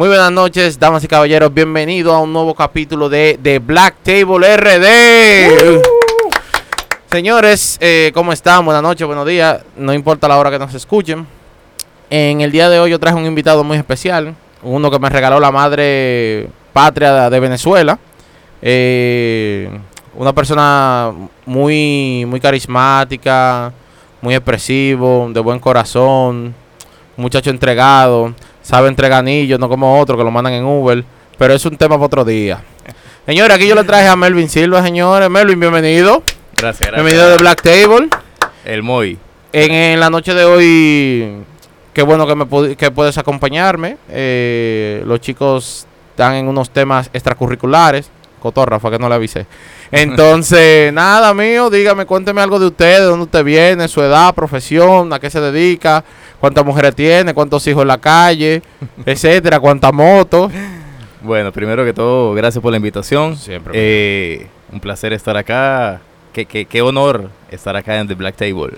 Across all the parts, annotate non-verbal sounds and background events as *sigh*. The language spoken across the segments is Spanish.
Muy buenas noches, damas y caballeros. Bienvenidos a un nuevo capítulo de, de Black Table RD. Señores, eh, ¿cómo están? Buenas noches, buenos días. No importa la hora que nos escuchen. En el día de hoy yo traje un invitado muy especial. Uno que me regaló la madre patria de Venezuela. Eh, una persona muy, muy carismática, muy expresivo, de buen corazón, muchacho entregado, sabe entregar anillos, no como otro que lo mandan en Uber, pero es un tema para otro día. Señores, aquí yo le traje a Melvin Silva, señores. Melvin, bienvenido. Gracias, gracias. Bienvenido de Black Table. El Moy. En, en la noche de hoy, qué bueno que, me que puedes acompañarme. Eh, los chicos están en unos temas extracurriculares. Cotorra, fue que no le avisé. Entonces, *laughs* nada, mío, dígame, cuénteme algo de usted, de dónde usted viene, su edad, profesión, a qué se dedica, cuántas mujeres tiene, cuántos hijos en la calle, *laughs* etcétera, cuántas motos. Bueno, primero que todo, gracias por la invitación. Siempre. Eh, un placer estar acá. Qué, qué- qué honor estar acá en The Black Table.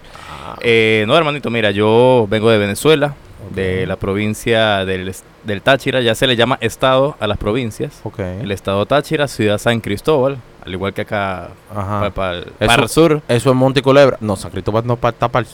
Eh, no, hermanito, mira, yo vengo de Venezuela, de la provincia del, del Táchira. Ya se le llama estado a las provincias. Ok. El estado Táchira, ciudad San Cristóbal, al igual que acá para, el, para el sur. Eso es Monte y Culebra. No, San Cristóbal no está para el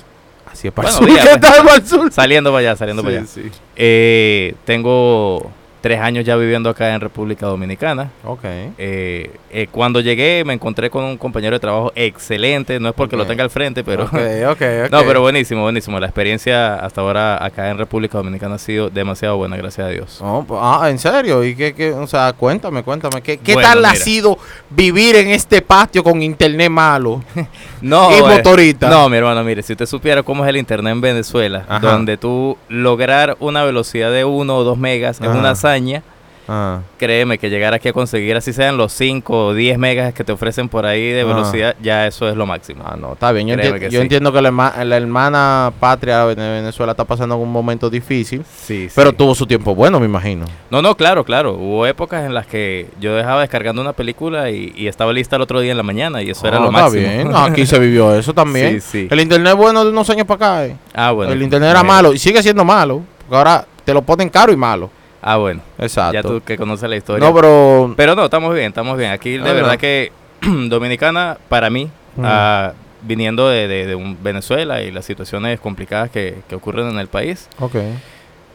Así es para Bueno, el sur. *laughs* ¿Qué para el sur? Saliendo para allá, saliendo para allá. Sí. Eh, tengo tres años ya viviendo acá en República Dominicana. Ok. Eh, eh, cuando llegué me encontré con un compañero de trabajo excelente, no es porque lo tenga al frente, pero... Ok, *laughs* ok, ok. No, pero buenísimo, buenísimo. La experiencia hasta ahora acá en República Dominicana ha sido demasiado buena, gracias a Dios. Pues, ah, ¿en serio? ¿Y qué, qué? O sea, cuéntame, cuéntame. ¿Qué, qué Bueno, tal ha sido vivir en este patio con internet malo? *laughs* No, y eh, motorita. No, mi hermano, mire, si usted supiera cómo es el internet en Venezuela, Ajá. donde tú lograr una velocidad de 1 o 2 megas Ajá. una hazaña, Ah, créeme que llegar aquí a conseguir así sean los 5 o 10 megas que te ofrecen por ahí de Ajá. velocidad, ya eso es lo máximo. ah, no, está bien. Yo, Créeme enti- que yo sí. entiendo que la, herma- la hermana patria de Venezuela está pasando un momento difícil, Sí, sí. pero tuvo su tiempo bueno, me imagino. No, no, claro, claro. Hubo épocas en las que yo dejaba descargando una película y, y estaba lista el otro día en la mañana y eso era Ah, lo está máximo. bien. No, *laughs* aquí se vivió eso también. Sí, sí. El internet bueno de unos años para acá. eh. Ah, bueno. el internet era malo y sigue siendo malo. Porque ahora te lo ponen caro y malo. Ah, bueno. Exacto. Ya tú que conoces la historia. no, pero... Pero no, estamos bien, estamos bien. Aquí de Ah, verdad no. que *clears throat* Dominicana, para mí, Mm. ah, viniendo de, de- de un Venezuela y las situaciones complicadas que, que ocurren en el país, Ok.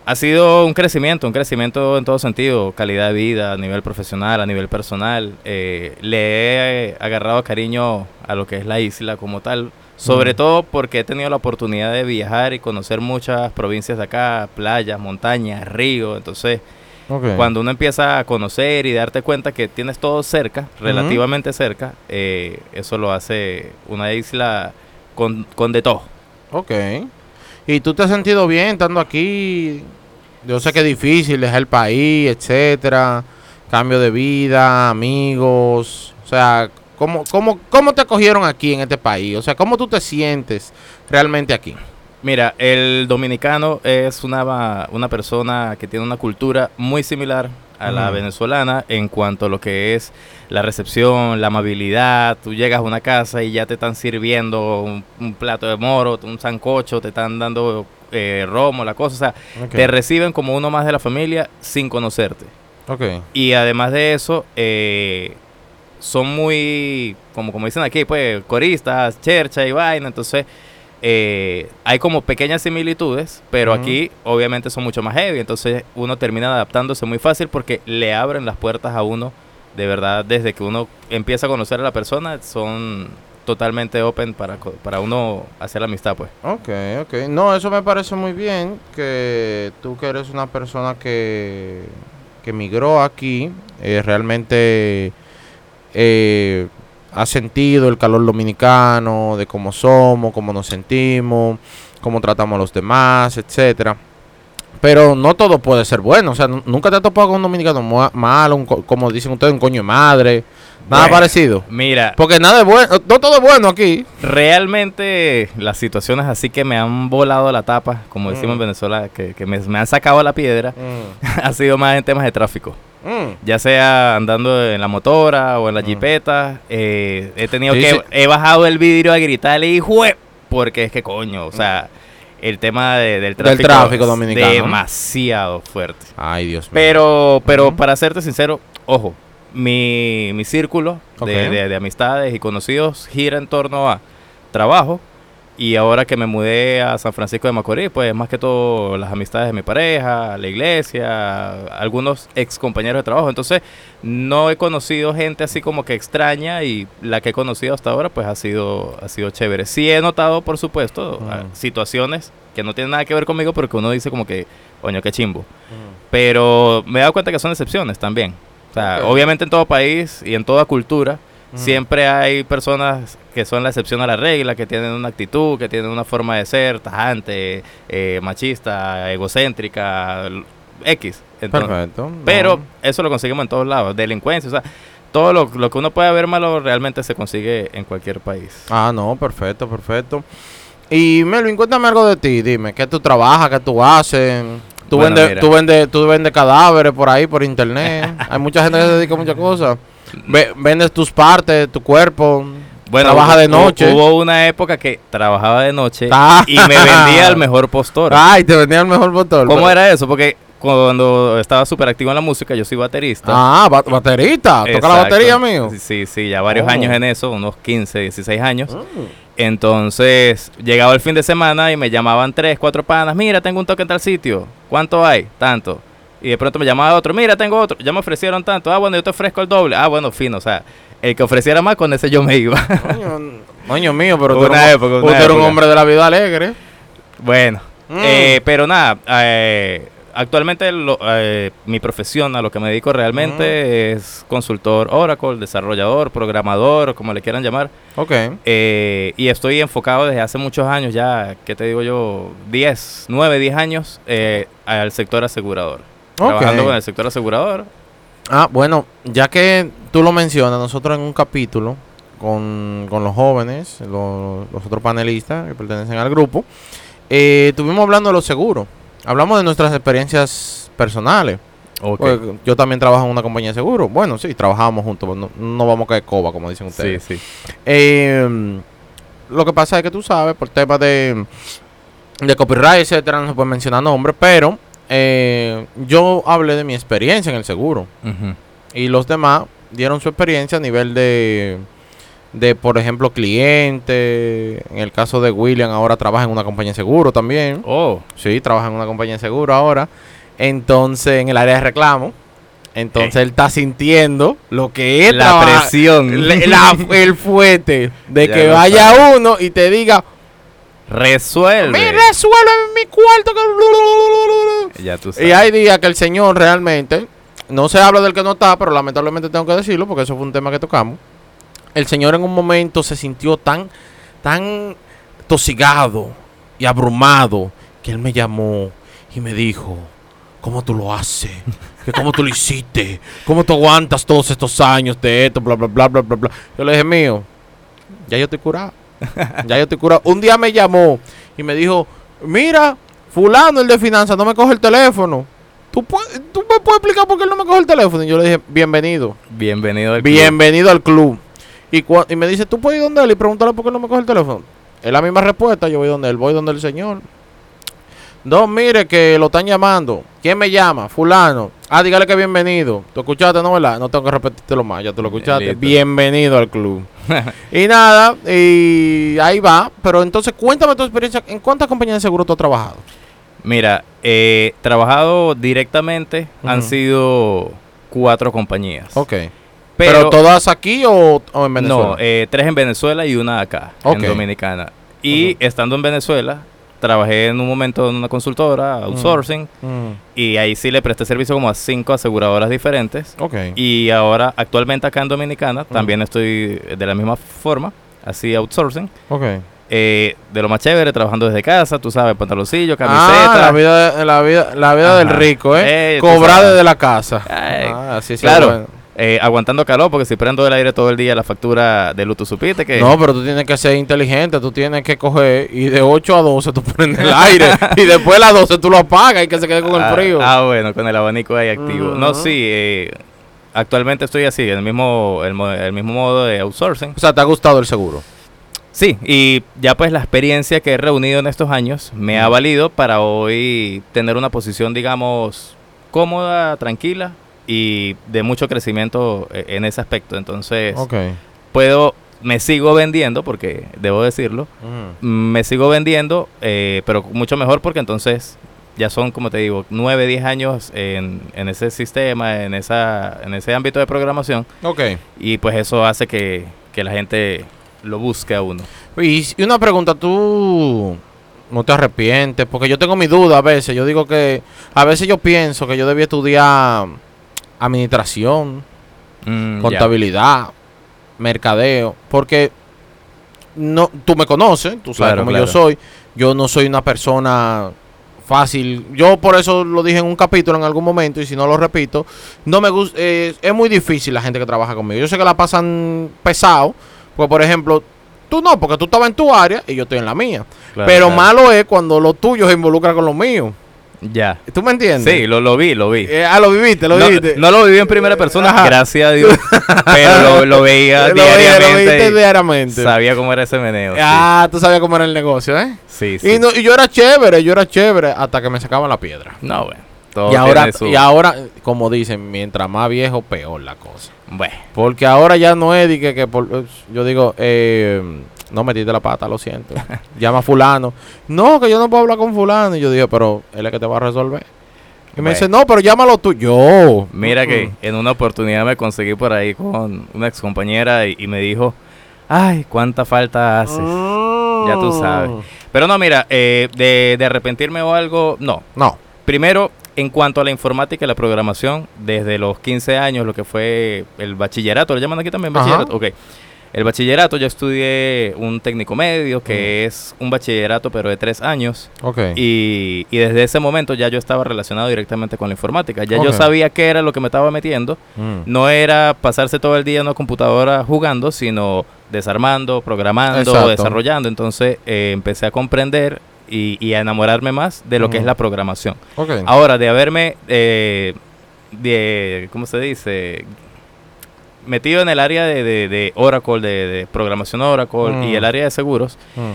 ha sido un crecimiento, un crecimiento en todo sentido, calidad de vida, a nivel profesional, a nivel personal. Eh, le he agarrado cariño a lo que es la isla como tal, sobre todo porque he tenido la oportunidad de viajar y conocer muchas provincias de acá, playas, montañas, ríos, entonces cuando uno empieza a conocer y darte cuenta que tienes todo cerca, relativamente cerca, eh, eso lo hace una isla con, con de todo. Ok. ¿Y tú te has sentido bien estando aquí? Yo sé que es difícil dejar el país, etcétera. Cambio de vida, amigos. O sea, ¿cómo, cómo, ¿cómo te acogieron aquí en este país? O sea, ¿cómo tú te sientes realmente aquí? Mira, el dominicano es una, una persona que tiene una cultura muy similar a la venezolana en cuanto a lo que es la recepción, la amabilidad. Tú llegas a una casa y ya te están sirviendo un, un plato de moro, un sancocho, te están dando eh, romo, la cosa. O sea, te reciben como uno más de la familia sin conocerte. Ok. Y además de eso, eh, son muy, como, como dicen aquí, pues, coristas, chercha y vaina. Entonces, eh, hay como pequeñas similitudes, pero aquí obviamente son mucho más heavy. Entonces, uno termina adaptándose muy fácil porque le abren las puertas a uno. De verdad, desde que uno empieza a conocer a la persona, son totalmente open para, para uno hacer la amistad, pues. Ok, ok. No, eso me parece muy bien. Que tú que eres una persona que, que migró aquí, eh, realmente eh, ha sentido el calor dominicano, de cómo somos, cómo nos sentimos, cómo tratamos a los demás, etcétera. Pero no todo puede ser bueno. O sea, nu- nunca te has topado con un dominicano malo, un co- como dicen ustedes, un coño de madre. Nada Bueno. parecido. Mira, Porque nada es bueno, no todo es bueno aquí. Realmente las situaciones así que me han volado la tapa, como decimos Mm. en Venezuela, que, que me, me han sacado la piedra, *laughs* ha sido más en temas de tráfico. Mm. Ya sea andando en la motora o en la Mm. jipeta, eh, he tenido Sí, que... sí. He bajado el vidrio a gritarle y jue... Porque es que coño, o sea... el tema de- del Del tráfico, tráfico es dominicano. demasiado fuerte. Ay, Dios mío. Pero, pero para serte sincero, ojo, mi, mi círculo de, de- de amistades y conocidos gira en torno a trabajo. Y ahora que me mudé a San Francisco de Macorís, pues más que todo las amistades de mi pareja, la iglesia, algunos ex compañeros de trabajo. Entonces, no he conocido gente así como que extraña y la que he conocido hasta ahora, pues ha sido, ha sido chévere. Sí he notado, por supuesto, Mm. situaciones que no tienen nada que ver conmigo, pero que uno dice como que, coño, qué chimbo. Mm. Pero me he dado cuenta que son excepciones también. O sea, obviamente en todo país y en toda cultura, siempre hay personas que son la excepción a la regla, que tienen una actitud, que tienen una forma de ser tajante, eh, machista, egocéntrica, X. Entonces, Perfecto. pero eso lo conseguimos en todos lados, delincuencia, o sea, todo lo, lo que uno puede ver malo realmente se consigue en cualquier país. Ah, no, perfecto, perfecto. Y Melvin, cuéntame algo de ti. Dime, ¿qué tú trabajas? ¿Qué tú haces? Tú, Bueno, vendes, tú, vendes, tú vendes cadáveres por ahí, por internet. *laughs* Hay mucha gente que se dedica a muchas cosas. Ve- vendes tus partes, tu cuerpo. trabaja hubo- de noche. Hubo una época que trabajaba de noche *laughs* Ah. y me vendía el mejor postor. Ay, te vendía el mejor botón. ¿Cómo era eso? Porque cuando estaba súper activo en la música, yo soy baterista. Ah, ba- baterista. Toca la batería, mío. Sí, Sí, sí, ya varios Oh. años en eso, unos 15, 16 años. Mm. Entonces, llegaba el fin de semana y me llamaban tres, cuatro panas. Mira, tengo un toque en tal sitio. ¿Cuánto hay? Tanto. Y de pronto me llamaba otro. Mira, tengo otro. Ya me ofrecieron tanto. Ah, bueno, yo te ofrezco el doble. Ah, bueno, fino. O sea, el que ofreciera más, con ese yo me iba. Coño, mío, pero *laughs* tú Una eres, un- época, una usted era un época. hombre de la vida alegre. bueno. Mm. Eh, pero nada, eh, actualmente lo- eh, mi profesión, a lo que me dedico realmente, es consultor Oracle, desarrollador, programador, como le quieran llamar. Ok. Eh, y estoy enfocado desde hace muchos años, ya, ¿qué te digo yo? 10, 9, 10 años eh, al sector asegurador. Ok. Trabajando con el sector asegurador. Ah, bueno, ya que tú lo mencionas, nosotros en un capítulo con, con los jóvenes, lo- los otros panelistas que pertenecen al grupo, eh, estuvimos hablando de los seguros. Hablamos de nuestras experiencias personales. Ok. Pues, yo también trabajo en una compañía de seguros. Bueno, sí, trabajamos juntos, pero no, no vamos a caer coba, como dicen sí, ustedes. sí. Eh, lo que pasa es que tú sabes, por temas de, de copyright, etcétera, no se puede mencionar nombres, pero eh, yo hablé de mi experiencia en el seguro. Y los demás dieron su experiencia a nivel de, de por ejemplo, cliente. En el caso de William, ahora trabaja en una compañía de seguro también. Oh, Sí, trabaja en una compañía de seguro ahora. Entonces, en el área de reclamo. Entonces, él está sintiendo lo que es la presión. le- la- el fuete de *laughs* Ya que vaya uno y te diga, Resuelve. me resuelve en mi cuarto. que-". Ya tú sabes. Y hay días que el señor realmente, no se habla del que no está, pero lamentablemente tengo que decirlo porque eso fue un tema que tocamos. El señor en un momento se sintió tan, tan tosigado y abrumado que él me llamó y me dijo, ¿cómo tú lo haces? ¿Que ¿Cómo tú lo hiciste? ¿Cómo tú aguantas todos estos años de esto? Bla, bla, bla, bla, bla, bla. Yo le dije, mío, ya yo estoy curado. Ya yo estoy curado. Un día me llamó y me dijo, mira, fulano, el de finanzas, no me coge el teléfono. ¿Tú, ¿Tú me puedes explicar por qué él no me coge el teléfono? Y yo le dije, bienvenido. Bienvenido al club. Bienvenido al club. Y, y me dice, ¿tú puedes ir donde él y preguntarle por qué no me coge el teléfono? Es la misma respuesta, yo voy donde él, voy donde el señor. No, mire que lo están llamando. ¿Quién me llama? Fulano. Ah, dígale que bienvenido. ¿Tú escuchaste, no, verdad? No tengo que repetírtelo más, ya tú lo escuchaste. Listo. Bienvenido al club. *laughs* y nada, y ahí va. Pero entonces, cuéntame tu experiencia. ¿En cuántas compañías de seguro tú has trabajado? Mira, eh, trabajado directamente han sido cuatro compañías. Ok. Pero, ¿Pero, todas aquí o, o en Venezuela? no, eh, tres en Venezuela y una acá, en Dominicana. Y estando en Venezuela, trabajé en un momento en una consultora, outsourcing, Mm, y ahí sí le presté servicio como a cinco aseguradoras diferentes. Y ahora, actualmente acá en Dominicana, también estoy de la misma forma, así outsourcing. Eh, de lo más chévere, trabajando desde casa, tú sabes, pantaloncillo, Ah, camiseta. la vida, la vida, la vida del rico, ¿eh? Eh, Cobrar desde la casa. Ay, ah, así claro. bueno. Eh, aguantando calor, porque si prendo el aire todo el día, la factura de luz, tú supiste que... No, pero tú tienes que ser inteligente, tú tienes que coger y de 8 a 12 tú *laughs* prendes el aire y después a las 12 tú lo apagas y que se quede con ah, el frío. Ah, bueno, con el abanico ahí activo. No, sí, eh, actualmente estoy así, en el mismo, el, mo- el mismo modo de outsourcing. O sea, ¿te ha gustado el seguro? Sí, y ya pues la experiencia que he reunido en estos años me ha valido para hoy tener una posición, digamos, cómoda, tranquila y de mucho crecimiento eh, en ese aspecto. Entonces, puedo, me sigo vendiendo, porque debo decirlo, me sigo vendiendo, eh, pero mucho mejor porque entonces ya son, como te digo, 9, 10 años en, en ese sistema, en, esa, en ese ámbito de programación, Ok. y pues eso hace que, que la gente lo busque a uno. Y, y una pregunta, ¿tú no te arrepientes? Porque yo tengo mi duda a veces. Yo digo que a veces yo pienso que yo debía estudiar administración, Mm, contabilidad, mercadeo, porque no, tú me conoces, tú sabes Claro, cómo claro. yo soy. Yo no soy una persona fácil. Yo por eso lo dije en un capítulo en algún momento y si no lo repito, no me gusta. es muy difícil la gente que trabaja conmigo. Yo sé que la pasan pesado, pues por ejemplo, tú no, porque tú estabas en tu área y yo estoy en la mía. Claro, Pero malo es cuando lo tuyo se involucra con lo mío. Ya. ¿Tú me entiendes? Sí, lo, lo vi, lo vi. Eh, ah, lo viviste, lo no, viviste. no lo viví en primera persona, Ajá. gracias a Dios, pero lo, lo veía *laughs* Lo veía, lo diariamente. viste diariamente. Sabía cómo era ese meneo. sí. Ah, tú sabías cómo era el negocio, ¿eh? Sí, sí. Y, no- y yo era chévere, yo era chévere hasta que me sacaban la piedra. No, bueno. Todo Y ahora, su- y ahora, como dicen, mientras más viejo, peor la cosa. Bueno, Porque ahora ya no es de que, que por- yo digo, eh, no metiste la pata, lo siento. *laughs* Llama a fulano. No, que yo no puedo hablar con fulano. Y yo dije, pero él es que te va a resolver. Y me Bueno. dice, no, pero llámalo tú. Yo. mira que Mm. en una oportunidad me conseguí por ahí con una ex compañera y, y me dijo, ay, cuánta falta haces. Ya tú sabes. Mm. Pero no, mira, eh, de, de arrepentirme o algo, no. No. Primero, en cuanto a la informática y la programación, desde los 15 años, lo que fue el bachillerato, ¿le llaman aquí también Ajá. bachillerato? Ok. El bachillerato, yo estudié un técnico medio, que es un bachillerato, pero de tres años. Ok. Y, y desde ese momento ya yo estaba relacionado directamente con la informática. Ya yo sabía qué era lo que me estaba metiendo. Mm. No era pasarse todo el día en una computadora jugando, sino desarmando, programando, Exacto. desarrollando. Entonces eh, empecé a comprender y, y a enamorarme más de lo que es la programación. Ahora, de haberme, eh, de, ¿cómo se dice? Metido en el área de, de- de Oracle, de, de programación Oracle Mm. y el área de seguros, Mm.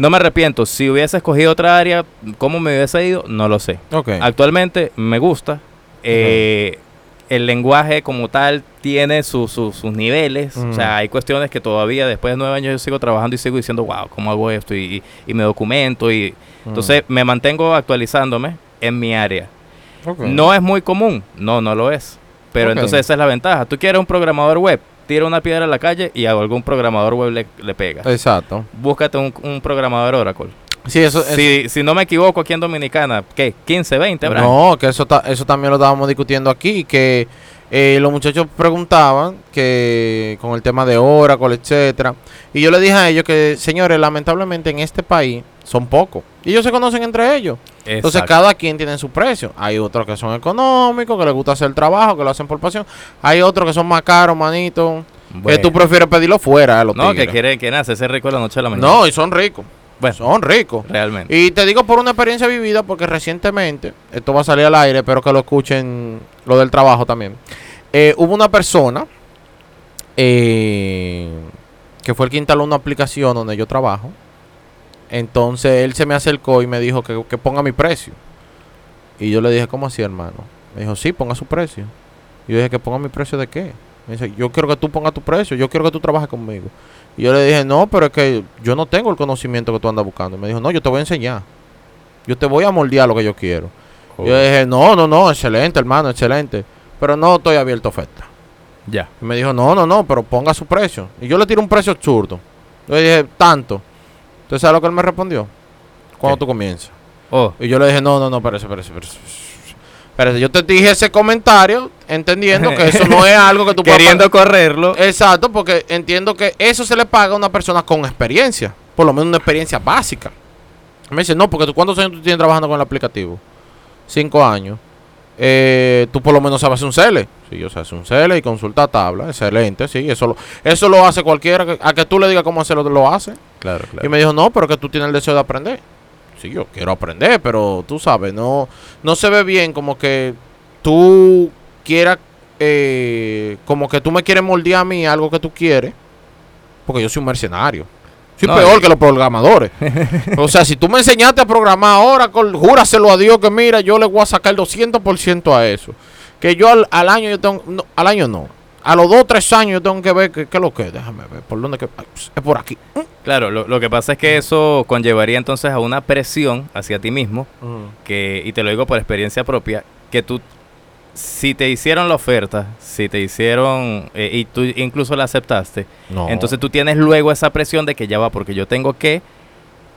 no me arrepiento. Si hubiese escogido otra área, ¿cómo me hubiese ido? No lo sé. Actualmente me gusta. eh, El lenguaje como tal tiene su- su- sus niveles. Mm. O sea, hay cuestiones que todavía después de nueve años yo sigo trabajando y sigo diciendo, wow, ¿cómo hago esto? Y, me documento. y Mm. Entonces me mantengo actualizándome en mi área. No es muy común, no, no lo es. Pero entonces esa es la ventaja. Tú quieres un programador web, tira una piedra a la calle y a algún programador web le, le pega. Exacto. Búscate un, un programador Oracle. Sí, eso, eso- Si, no me equivoco, aquí en Dominicana, ¿qué? 15, 20, ¿verdad? No, que eso, ta- eso también lo estábamos discutiendo aquí, que eh, los muchachos preguntaban que con el tema de Oracle, etcétera, y yo le dije a ellos que, señores, lamentablemente en este país son pocos, y ellos se conocen entre ellos, entonces cada quien tiene su precio, hay otros que son económicos, que les gusta hacer el trabajo, que lo hacen por pasión, hay otros que son más caros, manito, que Bueno. tú prefieres pedirlo fuera, a los No, que tigres. quiere que nace ese rico de la noche a la mañana. No, y son ricos, Bueno. son ricos. realmente. Y te digo por una experiencia vivida, porque recientemente, esto va a salir al aire, espero que lo escuchen lo del trabajo también. Eh, hubo una persona eh, que fue el que instaló una aplicación donde yo trabajo. Entonces él se me acercó y me dijo que, que ponga mi precio. Y yo le dije, ¿cómo así, hermano? Me dijo, sí, ponga su precio. Y yo dije, ¿que ponga mi precio de qué? Me dice, yo quiero que tú pongas tu precio, yo quiero que tú trabajes conmigo. Y yo le dije, no, pero es que yo no tengo el conocimiento que tú andas buscando. Y me dijo, no, yo te voy a enseñar. Yo te voy a moldear lo que yo quiero. Yo dije, no, no, no, excelente, hermano, excelente. Pero no estoy abierto a oferta. Ya. Y me dijo, no, no, no, pero ponga su precio. Y yo le tiré un precio absurdo. Yo le dije, tanto. ¿Usted sabe lo que él me respondió? ¿Cuándo ¿Qué? tú comienzas? Oh, Y yo le dije, no, no, no, espérese, espérese, espérese. Espérese, yo te dije ese comentario entendiendo que eso no es *laughs* algo que tú puedas queriendo correrlo. Exacto, porque entiendo que eso se le paga a una persona con experiencia. Por lo menos una experiencia básica. Me dice, no, porque tú cuántos años tú tienes trabajando con el aplicativo? Cinco años. Eh, tú por lo menos sabes un CL. Sí, yo sé hacer un CL y consulta tabla. Excelente, sí. Eso lo, eso lo hace cualquiera. que- a que tú le digas cómo hacerlo, lo hace. Claro, claro. Y me dijo, no, pero que tú tienes el deseo de aprender. Sí, yo quiero aprender, pero tú sabes, no, no se ve bien como que tú quieras, eh, como que tú me quieres moldear a mí algo que tú quieres, porque yo soy un mercenario. Soy No, peor que los programadores. *laughs* o sea, si tú me enseñaste a programar ahora, júraselo a Dios que mira, yo le voy a sacar el 200% a eso. Que yo al, al año, yo tengo, no, al año no. A los dos o tres años yo tengo que ver qué es lo que es. Déjame ver, por dónde que... Es por aquí. Claro, lo, lo que pasa es que eso conllevaría entonces a una presión hacia ti mismo, que, y te lo digo por experiencia propia, que tú, si te hicieron la oferta, si te hicieron, eh, y tú incluso la aceptaste, No. entonces tú tienes luego esa presión de que ya va, porque yo tengo que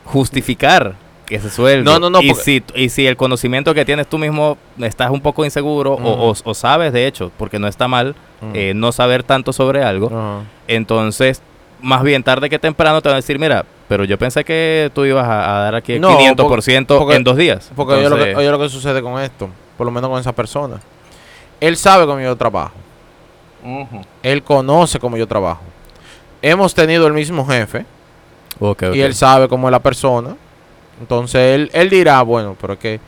justificar ese sueldo. No, no, no, Y, porque- si, y si el conocimiento que tienes tú mismo estás un poco inseguro, o, o- o sabes de hecho, porque no está mal Mm. eh, no saber tanto sobre algo, entonces, más bien tarde que temprano te van a decir, mira, pero yo pensé que tú ibas a, a dar aquí el No, 500% porque- en dos días. Porque oye, lo que, Entonces, oye lo que sucede con esto, por lo menos con esa persona. Él sabe cómo yo trabajo. Él conoce cómo yo trabajo. Hemos tenido el mismo jefe y él sabe cómo es la persona. Entonces él, él dirá, bueno, pero es que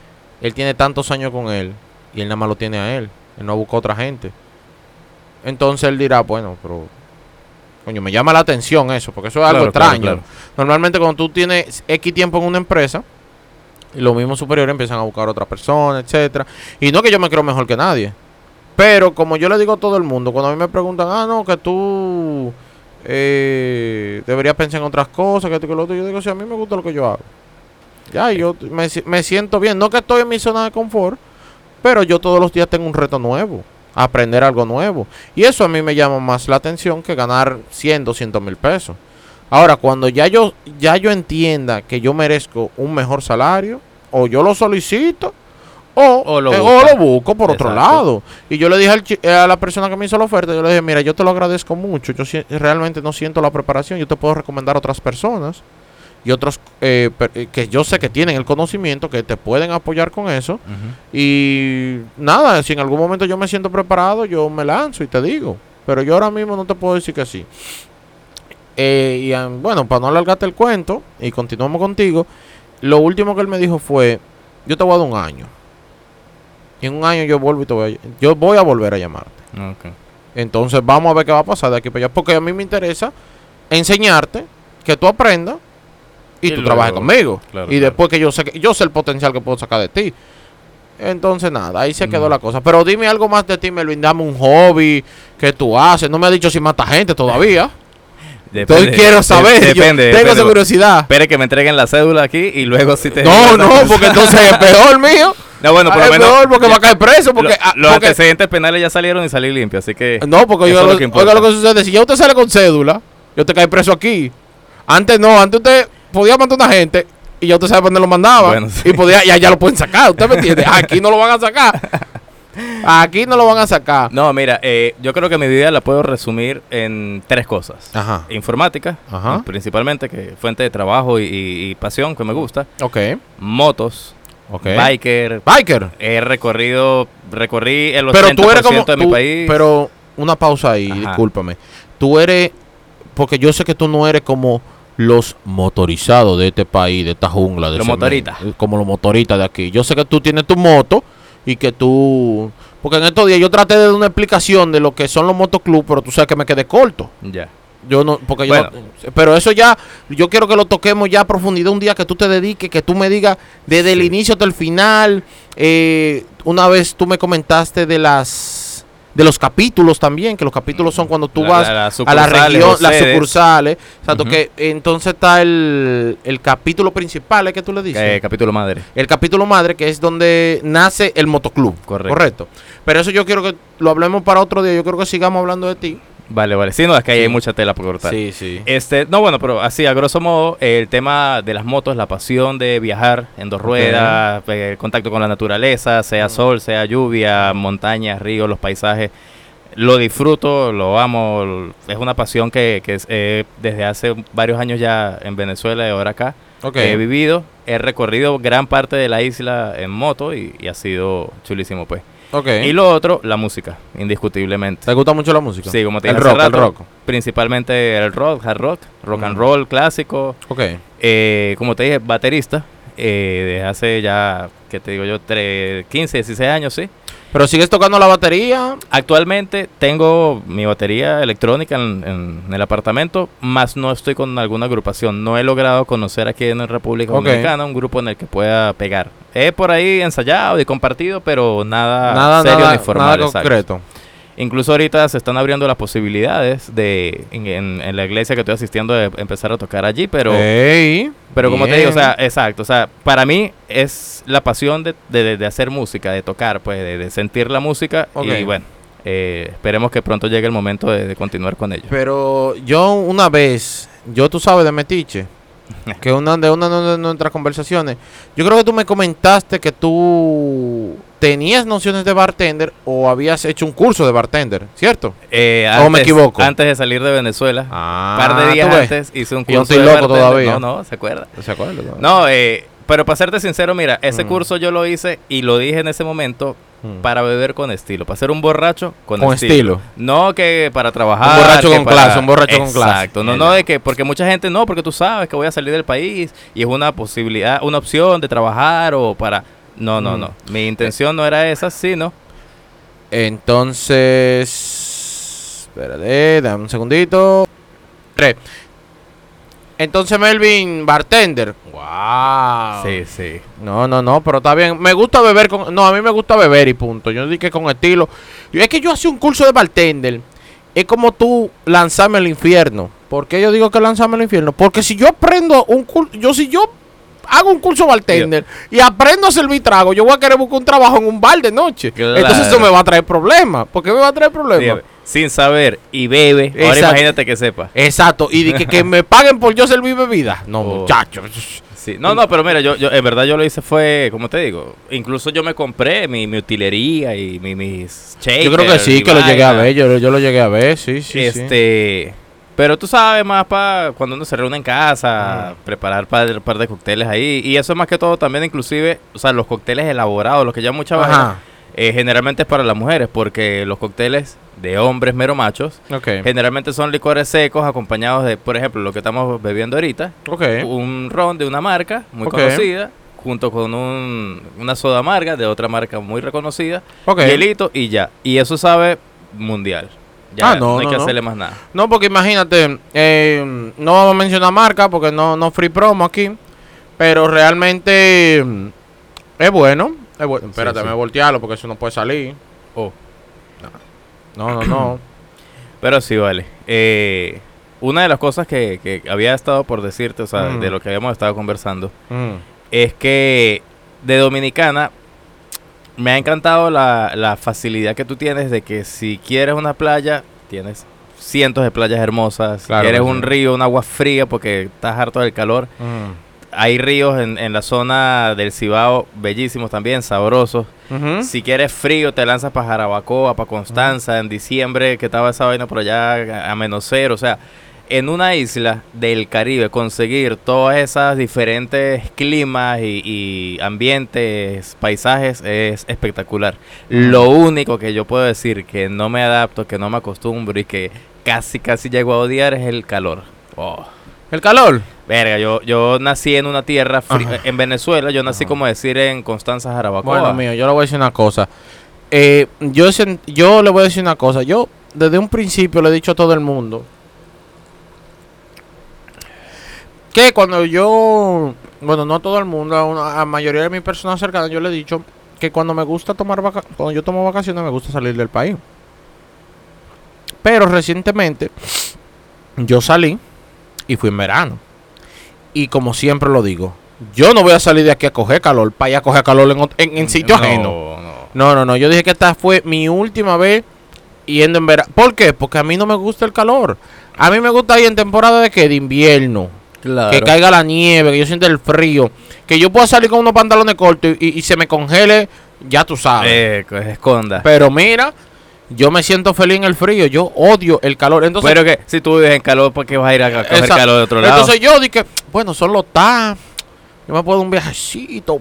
él tiene tantos años con él y él nada más lo tiene a él. Él no busca a otra gente. Entonces él dirá, bueno, pero... Coño, me llama la atención eso, porque eso es algo Claro, extraño. claro. Normalmente cuando tú tienes X tiempo en una empresa, y los mismos superiores empiezan a buscar a otra persona, etcétera. Y no que yo me creo mejor que nadie. Pero como yo le digo a todo el mundo, cuando a mí me preguntan, ah, no, que tú eh, deberías pensar en otras cosas, que esto y que lo otro, yo digo, sí, a mí me gusta lo que yo hago. Ya, y yo me, me siento bien. No que estoy en mi zona de confort, pero yo todos los días tengo un reto nuevo, aprender algo nuevo. Y eso a mí me llama más la atención que ganar 100, 200 mil pesos. Ahora, cuando ya yo, ya yo entienda que yo merezco un mejor salario, o yo lo solicito, o, O lo eh, lo busco por otro lado. Y yo le dije al eh, a la persona que me hizo la oferta, yo le dije, mira, yo te lo agradezco mucho, yo si- realmente no siento la preparación, yo te puedo recomendar a otras personas y otros eh, eh, que yo sé que tienen el conocimiento, que te pueden apoyar con eso. Y nada, si en algún momento yo me siento preparado, yo me lanzo y te digo. Pero yo ahora mismo no te puedo decir que sí. Eh, y ah, bueno, para no alargarte el cuento y continuamos contigo, lo último que él me dijo fue, yo te voy a dar un año. Y en un año yo vuelvo y te voy a, yo voy a volver a llamarte. Entonces vamos a ver qué va a pasar de aquí para allá. Porque a mí me interesa enseñarte, que tú aprendas y, Y tú trabajes conmigo. claro, y claro. después que yo sé que yo sé el potencial que puedo sacar de ti. Entonces nada, ahí se quedó la cosa. Pero dime algo más de ti, Melvin. Dame un hobby que tú haces. No me has dicho si mata gente todavía. *laughs* Entonces Depende- quiero de- saber. Yo Depende. tengo depende. esa curiosidad. Espere que me entreguen la cédula aquí y luego si te... No, no, porque entonces es peor mío. No, bueno, por lo es menos... peor porque ya- va a caer preso. Porque, lo- ah, los porque- antecedentes penales ya salieron y salí limpio, así que... No, porque es lo, lo que importa. oiga lo que sucede. Si ya usted sale con cédula, yo te cae preso aquí. Antes no, antes usted podía matar a una gente y ya usted sabe dónde lo mandaba. Bueno, sí. Y podía, ya, ya lo pueden sacar, ¿usted me entiende? Aquí no lo van a sacar. Aquí no lo van a sacar. No, mira, eh, yo creo que mi vida la puedo resumir en tres cosas. Ajá. Informática, Ajá. principalmente, que fuente de trabajo y, y- y pasión que me gusta. Ok. Motos, Ok. biker. Biker. He recorrido, recorrí el 80% Pero tú eres como. de mi tú- país. Pero una pausa ahí, Ajá. discúlpame. Tú eres. Porque yo sé que tú no eres como los motorizados de este país, de esta jungla. De Los motoritas. Como los motoritas de aquí. Yo sé que tú tienes tu moto y que tú. Porque en estos días yo traté de dar una explicación de lo que son los motoclubs, pero tú sabes que me quedé corto. Ya. Yo no, porque yo no- pero eso ya, yo quiero que lo toquemos ya a profundidad un día que tú te dediques, que tú me digas desde el inicio hasta el final. Eh, una vez tú me comentaste de las de los capítulos también, que los capítulos son cuando tú La- vas la- a la región, las sucursales. Exacto, que entonces está el, el capítulo principal, ¿es que tú le dices? Eh, capítulo madre. el capítulo madre, que es donde nace el motoclub. Correcto. Correcto. Pero eso yo quiero que lo hablemos para otro día. Yo quiero que sigamos hablando de ti. Vale, vale. Sí, no, es que ahí Sí. hay mucha tela por cortar. Sí, sí. Este, no, bueno, pero así, a grosso modo, el tema de las motos, la pasión de viajar en dos ruedas, eh, el contacto con la naturaleza, sea sol, sea lluvia, montañas, ríos, los paisajes, lo disfruto, lo amo, es una pasión que, que eh, desde hace varios años ya en Venezuela y ahora acá he vivido, he recorrido gran parte de la isla en moto y, y ha sido chulísimo, pues. Ok. Y lo otro, la música, indiscutiblemente. ¿Te gusta mucho la música? Sí, como te el dije rock, hace el rock. principalmente el rock, hard rock, rock and Mm. roll clásico. Ok. Eh, como te dije, baterista, eh, desde hace ya, que te digo yo, tre- 15, 16 años, sí. Pero sigues tocando la batería. Actualmente tengo mi batería electrónica en, en- en el apartamento, más no estoy con alguna agrupación. No he logrado conocer aquí en la República. Dominicana un grupo en el que pueda pegar. He por ahí ensayado y compartido, pero nada, nada, serio nada, ni formal. nada exacto. concreto. Incluso ahorita se están abriendo las posibilidades de, en, en- en la iglesia que estoy asistiendo, de empezar a tocar allí, pero... Ey, Pero como te digo, o sea, exacto, o sea, para mí es la pasión de, de- de- hacer música, de tocar, pues, de, de sentir la música y bueno, eh, esperemos que pronto llegue el momento de, de continuar con ello. Pero yo una vez, yo tú sabes de Metiche, que una de una de nuestras conversaciones, yo creo que tú me comentaste que tú tenías nociones de bartender o habías hecho un curso de bartender, ¿cierto? Eh, ¿O me equivoco? Antes de salir de Venezuela, Ah, un par de días antes hice un Y yo curso estoy de loco bartender. todavía. No, no, se acuerda. ¿Se acuerda? No, eh, pero para serte sincero, mira, ese Mm. curso yo lo hice y lo dije en ese momento Mm. para beber con estilo, para ser un borracho con, Con estilo. estilo. No que para trabajar. Un borracho con para- clase, un borracho con clase. Exacto. No, no de que, porque mucha gente no, porque tú sabes que voy a salir del país y es una posibilidad, una opción de trabajar o para. No, no, Mm. no. Mi intención no era esa, sino. Entonces, espérate, dame un segundito. Tres. Entonces Melvin, bartender. Wow. Sí, sí. No, no, no, pero está bien. Me gusta beber con... No, a mí me gusta beber y punto. Yo dije con estilo. Yo, es que yo hacía un curso de bartender. Es como tú lanzarme al infierno. ¿Por qué yo digo que lanzarme al infierno? Porque si yo aprendo un curso... Yo si yo hago un curso bartender y aprendo a servir trago, yo voy a querer buscar un trabajo en un bar de noche. Claro. Entonces eso me va a traer problemas. ¿Por qué me va a traer problemas? Dígame, Sin saber y bebe. Ahora imagínate que sepa. Exacto. Y de que, que me paguen por yo servir bebida. No, Oh. muchachos. Sí. No, no, pero mira, yo, yo en verdad yo lo hice fue, como te digo, incluso yo me compré mi, mi utilería y mi, mis shakers. Yo creo que sí, que lo llegué a ver. Yo, yo lo llegué a ver, sí, sí. sí. este, pero tú sabes más para cuando uno se reúne en casa, Mm. preparar par, par de cócteles ahí y eso más que todo también inclusive, o sea, los cócteles elaborados, los que llaman mucha vaina, Ajá. Eh, generalmente es para las mujeres porque los cócteles de hombres mero machos generalmente son licores secos acompañados de, por ejemplo, lo que estamos bebiendo ahorita, un ron de una marca muy conocida junto con un, una soda amarga de otra marca muy reconocida, hielito y ya. Y eso sabe mundial. Ya Ah, no, hay no, que no. hacerle más nada. No, porque imagínate, eh, no vamos a mencionar marca porque no, no free promo aquí, pero realmente mm, es bueno. Es bueno. Espérate, sí. me voltearlo porque eso no puede salir. Oh. No, no, no. *clears throat* Pero sí, vale. Eh, una de las cosas que, que había estado por decirte, o sea, Mm. de lo que habíamos estado conversando, Mm. es que de Dominicana me ha encantado la, la facilidad que tú tienes de que si quieres una playa, tienes cientos de playas hermosas. Claro quieres que sí. un río, un agua fría porque estás harto del calor. Mm. Hay ríos en, en la zona del Cibao bellísimos también, sabrosos. Si quieres frío, te lanzas para Jarabacoa, para Constanza, en diciembre, que estaba esa vaina por allá a- a menos cero. O sea, en una isla del Caribe, conseguir todas esas diferentes climas y, y ambientes, paisajes, es espectacular. Lo único que yo puedo decir que no me adapto, que no me acostumbro y que casi, casi llego a odiar es el calor. Oh. El calor. Verga, yo, yo nací en una tierra fría, en Venezuela, yo nací Ajá. como decir en Constanza, Jarabacoa. Bueno, mío, yo le voy a decir una cosa. Eh, yo, yo le voy a decir una cosa. Yo desde un principio le he dicho a todo el mundo que cuando yo, bueno, no a todo el mundo, a, una- a la mayoría de mis personas cercanas, yo le he dicho que cuando me gusta tomar vaca cuando yo tomo vacaciones me gusta salir del país. Pero recientemente yo salí y fui en verano. Y como siempre lo digo, yo no voy a salir de aquí a coger calor, para ir a coger calor en, en, en sitio no, ajeno. No, No, no, no. Yo dije que esta fue mi última vez yendo en verano. ¿Por qué? Porque a mí no me gusta el calor. A mí me gusta ir en temporada de que de invierno. Claro. Que caiga la nieve, que yo sienta el frío. Que yo pueda salir con unos pantalones cortos y, y se me congele, ya tú sabes. Eh, que se esconda. Pero mira, yo me siento feliz en el frío. Yo odio el calor. Entonces, Pero que si tú vives en calor, ¿por qué vas a ir a coger Exacto. calor de otro lado? Entonces yo dije, bueno, solo está. Yo me puedo un viajecito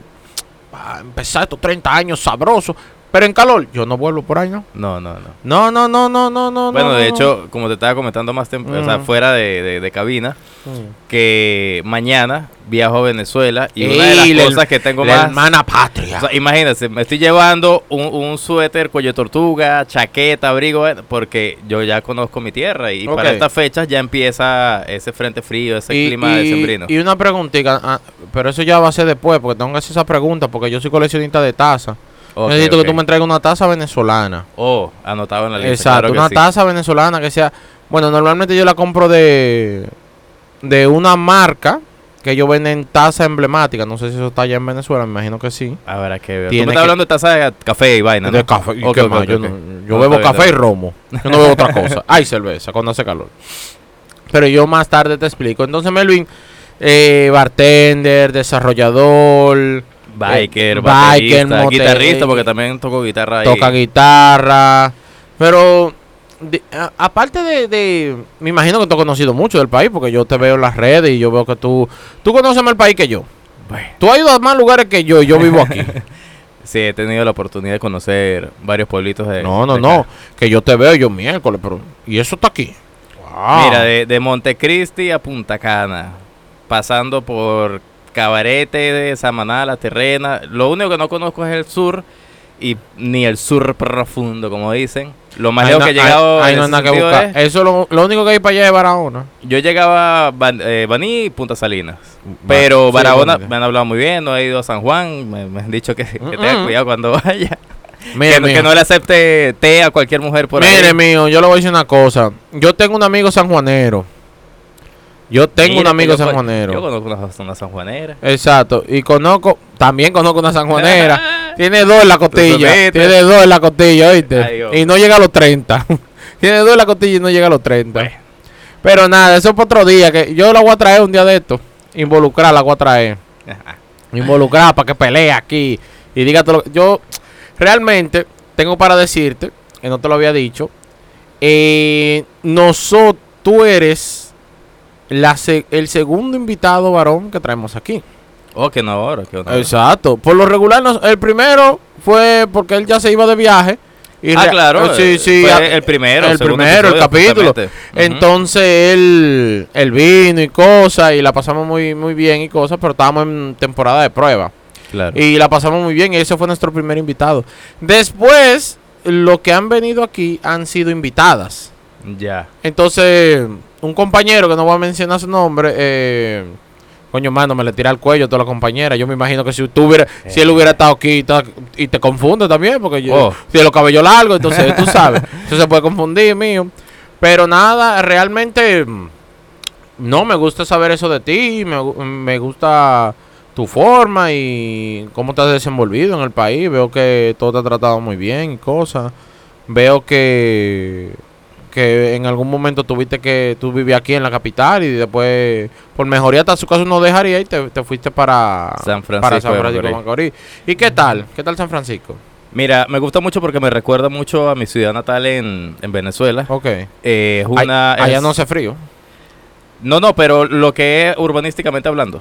para empezar estos 30 años sabrosos. Pero en calor, yo no vuelvo por ahí, ¿no? No, no, no. No, no, no, no, no, no. Bueno, no, de no. hecho, como te estaba comentando más temprano, o sea, Mm. fuera de, de- de cabina, Mm. que mañana viajo a Venezuela y una de las la- cosas que tengo la más... hermana patria. O sea, imagínate, me estoy llevando un, un suéter, cuello de tortuga, chaqueta, abrigo, porque yo ya conozco mi tierra y Ok. para estas fechas ya empieza ese frente frío, ese clima de sembrino. y una preguntita, ah, pero eso ya va a ser después, porque tengo que hacer esa pregunta, porque yo soy coleccionista de tazas. Necesito que tú me traigas una taza venezolana. Oh, anotado en la lista. Exacto, claro que una sí. taza venezolana que sea... Bueno, normalmente yo la compro de, de una marca que ellos venden taza emblemática. No sé si eso está allá en Venezuela, me imagino que sí. Que ver. Tú Tiene me estás que- hablando de taza de café y vaina, ¿no? De café. ¿Y qué más? yo no- yo No, bebo bien, café y romo. Yo no bebo otra cosa. Hay cerveza cuando hace calor. Pero yo más tarde te explico. Entonces, Melvin, eh, bartender, desarrollador, Biker, Eh, biker, guitarrista, porque también toco guitarra ahí. toca guitarra. Pero, de- a- aparte de, de- Me imagino que tú has conocido mucho del país, porque yo te veo en las redes y yo veo que tú... Tú conoces más el país que yo. Bueno, Tú has ido a más lugares que yo y yo vivo aquí. *laughs* sí, he tenido la oportunidad de conocer varios pueblitos de... no, no, de no. Que yo te veo yo miércoles, pero... Y eso está aquí. Wow. Mira, de, de Montecristi a Punta Cana, pasando por Cabarete, de Samaná, La Terrena. Lo único que no conozco es el sur y ni el sur profundo, como dicen. Lo más lejos que he llegado no hay ese nada que buscar. es- Eso lo, lo único que hay para allá es Barahona. yo llegaba a Ban- eh, Baní y Punta Salinas. Pero Sí, Barahona me han hablado muy bien, no he ido a San Juan, me, me han dicho que, que tenga cuidado cuando *laughs* vaya. Mire, que, no- mijo. que no le acepte té a cualquier mujer por Mire, ahí. mío, yo le voy a decir una cosa. Yo tengo un amigo sanjuanero. Yo tengo Mira un amigo yo sanjuanero. Yo conozco una, una sanjuanera. Exacto. Y conozco, también conozco una sanjuanera. *laughs* Tiene dos en la costilla. Tiene dos en la costilla, ¿oíste? Ay, y no llega a los 30. *laughs* Tiene dos en la costilla y no llega a los 30. Bueno. Pero nada, eso es para otro día. que Yo la voy a traer un día de esto. Involucrar la voy a traer. Involucrar para que pelee aquí. Y diga todo lo que... Yo realmente tengo para decirte, que no te lo había dicho. Eh, nosotros, tú eres la se- el segundo invitado varón que traemos aquí. Oh, que no ahora, que no Exacto. Por lo regular, el primero fue porque él ya se iba de viaje. Y ah, claro. eh, Sí, eh, sí. fue el primero. el primero, el capítulo. Entonces él, él vino y cosas y la pasamos muy, muy bien y cosas, pero estábamos en temporada de prueba. Claro. Y la pasamos muy bien y ese fue nuestro primer invitado. Después, lo que han venido aquí han sido invitadas. Ya. Entonces, un compañero que no voy a mencionar su nombre, eh, coño, mano, me le tira al cuello a toda la compañera. Yo me imagino que si tú hubiera, si él hubiera estado aquí y te confunde también, porque yo, Oh. tiene los cabellos largos, entonces tú sabes, *laughs* eso se puede confundir, mío. Pero nada, realmente mm, no me gusta saber eso de ti, me, me gusta tu forma y cómo te has desenvolvido en el país. Veo que todo te ha tratado muy bien y cosas. Veo que que en algún momento tuviste que tú vivías aquí en la capital y después por mejoría hasta su caso no dejaría y te, te fuiste para San Francisco para San de Francisco de Macorís. ¿Y qué tal? ¿Qué tal San Francisco? Mira, me gusta mucho porque me recuerda mucho a mi ciudad natal en, en Venezuela. Ok. Eh, es Ay- una, allá es- no hace frío. No, no, pero lo que es urbanísticamente hablando.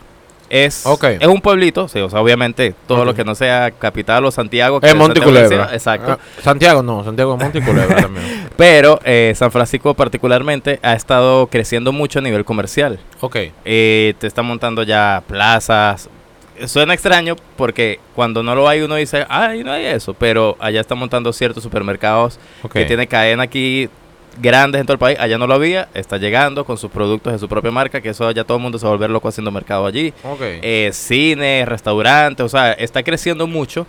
Es, es un pueblito, sí, o sea, obviamente todo lo que no sea capital o Santiago. que Es es Monte Santiago de la Culebra. Sierra, Exacto. Ah, Santiago no, Santiago es Monte Culebra *laughs* también. Pero eh, San Francisco particularmente ha estado creciendo mucho a nivel comercial. Ok. Eh, te están montando ya plazas. Suena extraño porque cuando no lo hay uno dice, ay, no hay eso. Pero allá están montando ciertos supermercados que tiene cadena aquí grandes en todo el país. Allá no lo había, está llegando con sus productos de su propia marca, que eso ya todo el mundo se va a volver loco haciendo mercado allí. Eh, cine, restaurantes, o sea, está creciendo mucho